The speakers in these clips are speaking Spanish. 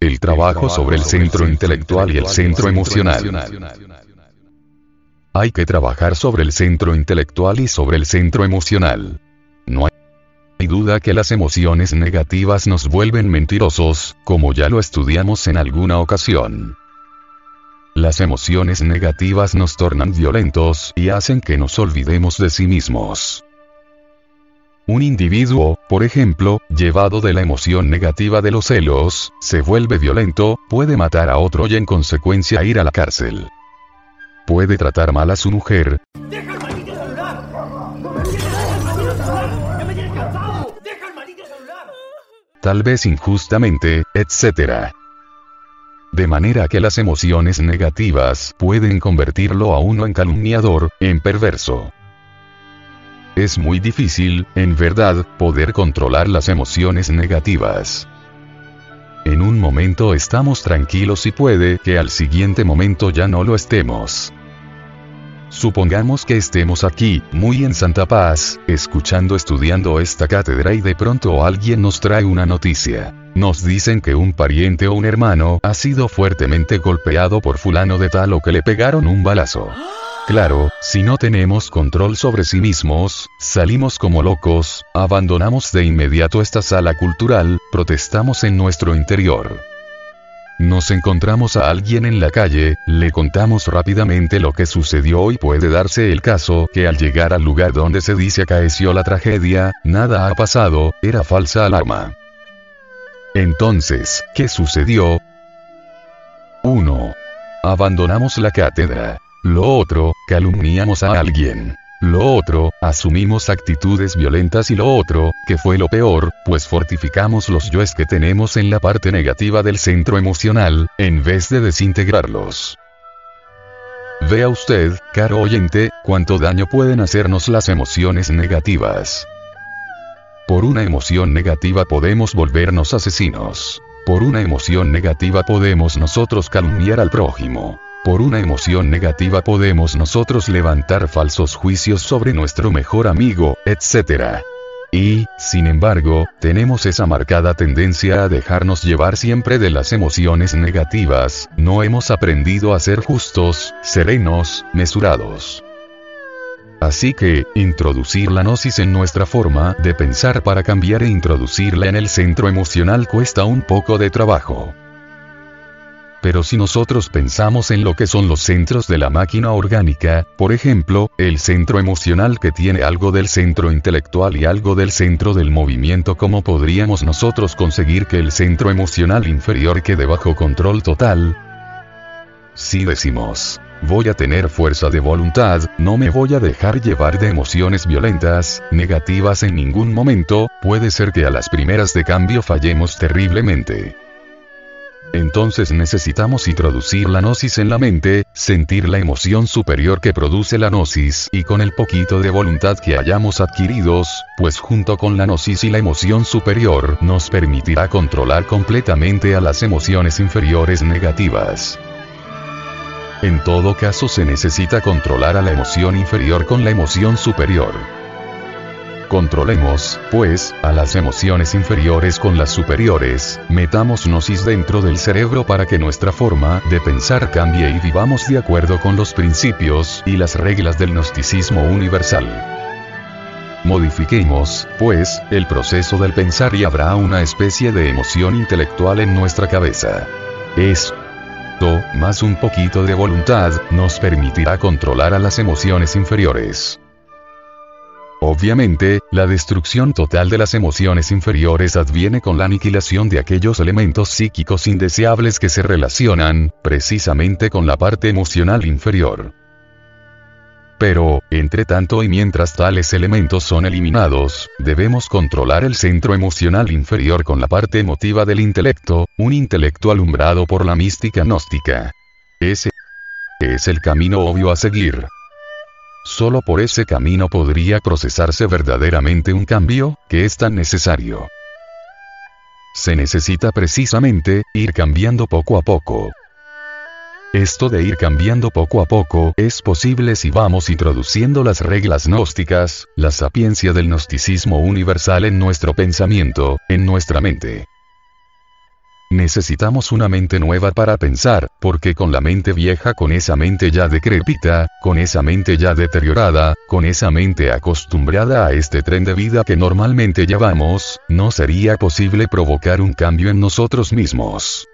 El trabajo sobre el centro intelectual y el centro emocional. Hay que trabajar sobre el centro intelectual y sobre el centro emocional. No hay duda que las emociones negativas nos vuelven mentirosos, como ya lo estudiamos en alguna ocasión. Las emociones negativas nos tornan violentos y hacen que nos olvidemos de sí mismos. Un individuo, por ejemplo, llevado de la emoción negativa de los celos, se vuelve violento, puede matar a otro y en consecuencia ir a la cárcel. Puede tratar mal a su mujer. Tal vez injustamente, etc. De manera que las emociones negativas pueden convertirlo a uno en calumniador, en perverso. Es muy difícil, en verdad, poder controlar las emociones negativas. En un momento estamos tranquilos y puede que al siguiente momento ya no lo estemos. Supongamos que estemos aquí, muy en Santa Paz, escuchando estudiando esta cátedra y de pronto alguien nos trae una noticia. Nos dicen que un pariente o un hermano ha sido fuertemente golpeado por fulano de tal o que le pegaron un balazo. Claro, si no tenemos control sobre sí mismos, salimos como locos, abandonamos de inmediato esta sala cultural, protestamos en nuestro interior. Nos encontramos a alguien en la calle, le contamos rápidamente lo que sucedió y puede darse el caso que al llegar al lugar donde se dice acaeció la tragedia, nada ha pasado, era falsa alarma. Entonces, ¿qué sucedió? 1. Abandonamos la cátedra. Lo otro, calumniamos a alguien. Lo otro, asumimos actitudes violentas y lo otro, que fue lo peor, pues fortificamos los yoes que tenemos en la parte negativa del centro emocional, en vez de desintegrarlos. Vea usted, caro oyente, cuánto daño pueden hacernos las emociones negativas. Por una emoción negativa podemos volvernos asesinos. Por una emoción negativa podemos nosotros calumniar al prójimo. Por una emoción negativa podemos nosotros levantar falsos juicios sobre nuestro mejor amigo, etc. Y, sin embargo, tenemos esa marcada tendencia a dejarnos llevar siempre de las emociones negativas, no hemos aprendido a ser justos, serenos, mesurados. Así que, introducir la gnosis en nuestra forma de pensar para cambiar e introducirla en el centro emocional cuesta un poco de trabajo. Pero si nosotros pensamos en lo que son los centros de la máquina orgánica, por ejemplo, el centro emocional que tiene algo del centro intelectual y algo del centro del movimiento, ¿cómo podríamos nosotros conseguir que el centro emocional inferior quede bajo control total? Si decimos, voy a tener fuerza de voluntad, no me voy a dejar llevar de emociones violentas, negativas en ningún momento, puede ser que a las primeras de cambio fallemos terriblemente. Entonces necesitamos introducir la gnosis en la mente, sentir la emoción superior que produce la gnosis y con el poquito de voluntad que hayamos adquiridos, pues junto con la gnosis y la emoción superior nos permitirá controlar completamente a las emociones inferiores negativas. En todo caso se necesita controlar a la emoción inferior con la emoción superior. Controlemos, pues, a las emociones inferiores con las superiores, metamos gnosis dentro del cerebro para que nuestra forma de pensar cambie y vivamos de acuerdo con los principios y las reglas del gnosticismo universal. Modifiquemos, pues, el proceso del pensar y habrá una especie de emoción intelectual en nuestra cabeza. Esto, más un poquito de voluntad, nos permitirá controlar a las emociones inferiores. Obviamente, la destrucción total de las emociones inferiores adviene con la aniquilación de aquellos elementos psíquicos indeseables que se relacionan, precisamente con la parte emocional inferior. Pero, entre tanto y mientras tales elementos son eliminados, debemos controlar el centro emocional inferior con la parte emotiva del intelecto, un intelecto alumbrado por la mística gnóstica. Ese es el camino obvio a seguir. Solo por ese camino podría procesarse verdaderamente un cambio, que es tan necesario. Se necesita precisamente, ir cambiando poco a poco. Esto de ir cambiando poco a poco es posible si vamos introduciendo las reglas gnósticas, la sapiencia del gnosticismo universal en nuestro pensamiento, en nuestra mente. Necesitamos una mente nueva para pensar, porque con la mente vieja, con esa mente ya decrépita, con esa mente ya deteriorada, con esa mente acostumbrada a este tren de vida que normalmente llevamos, no sería posible provocar un cambio en nosotros mismos.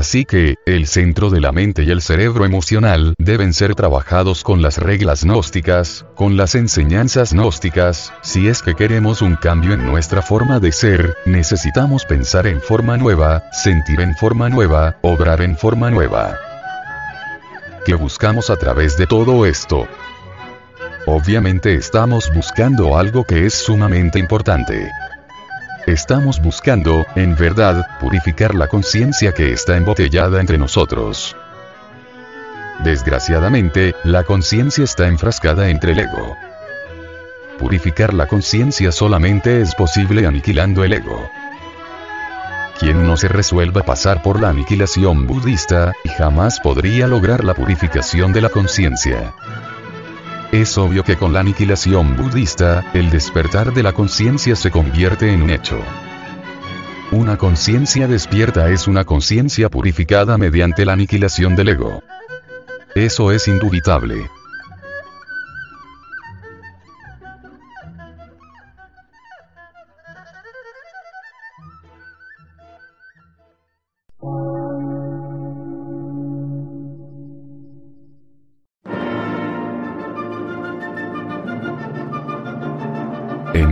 Así que, el centro de la mente y el cerebro emocional deben ser trabajados con las reglas gnósticas, con las enseñanzas gnósticas, si es que queremos un cambio en nuestra forma de ser, necesitamos pensar en forma nueva, sentir en forma nueva, obrar en forma nueva. ¿Qué buscamos a través de todo esto? Obviamente estamos buscando algo que es sumamente importante. Estamos buscando, en verdad, purificar la conciencia que está embotellada entre nosotros. Desgraciadamente, la conciencia está enfrascada entre el ego. Purificar la conciencia solamente es posible aniquilando el ego. Quien no se resuelva pasar por la aniquilación budista, jamás podría lograr la purificación de la conciencia. Es obvio que con la aniquilación budista, el despertar de la conciencia se convierte en un hecho. Una conciencia despierta es una conciencia purificada mediante la aniquilación del ego. Eso es indubitable.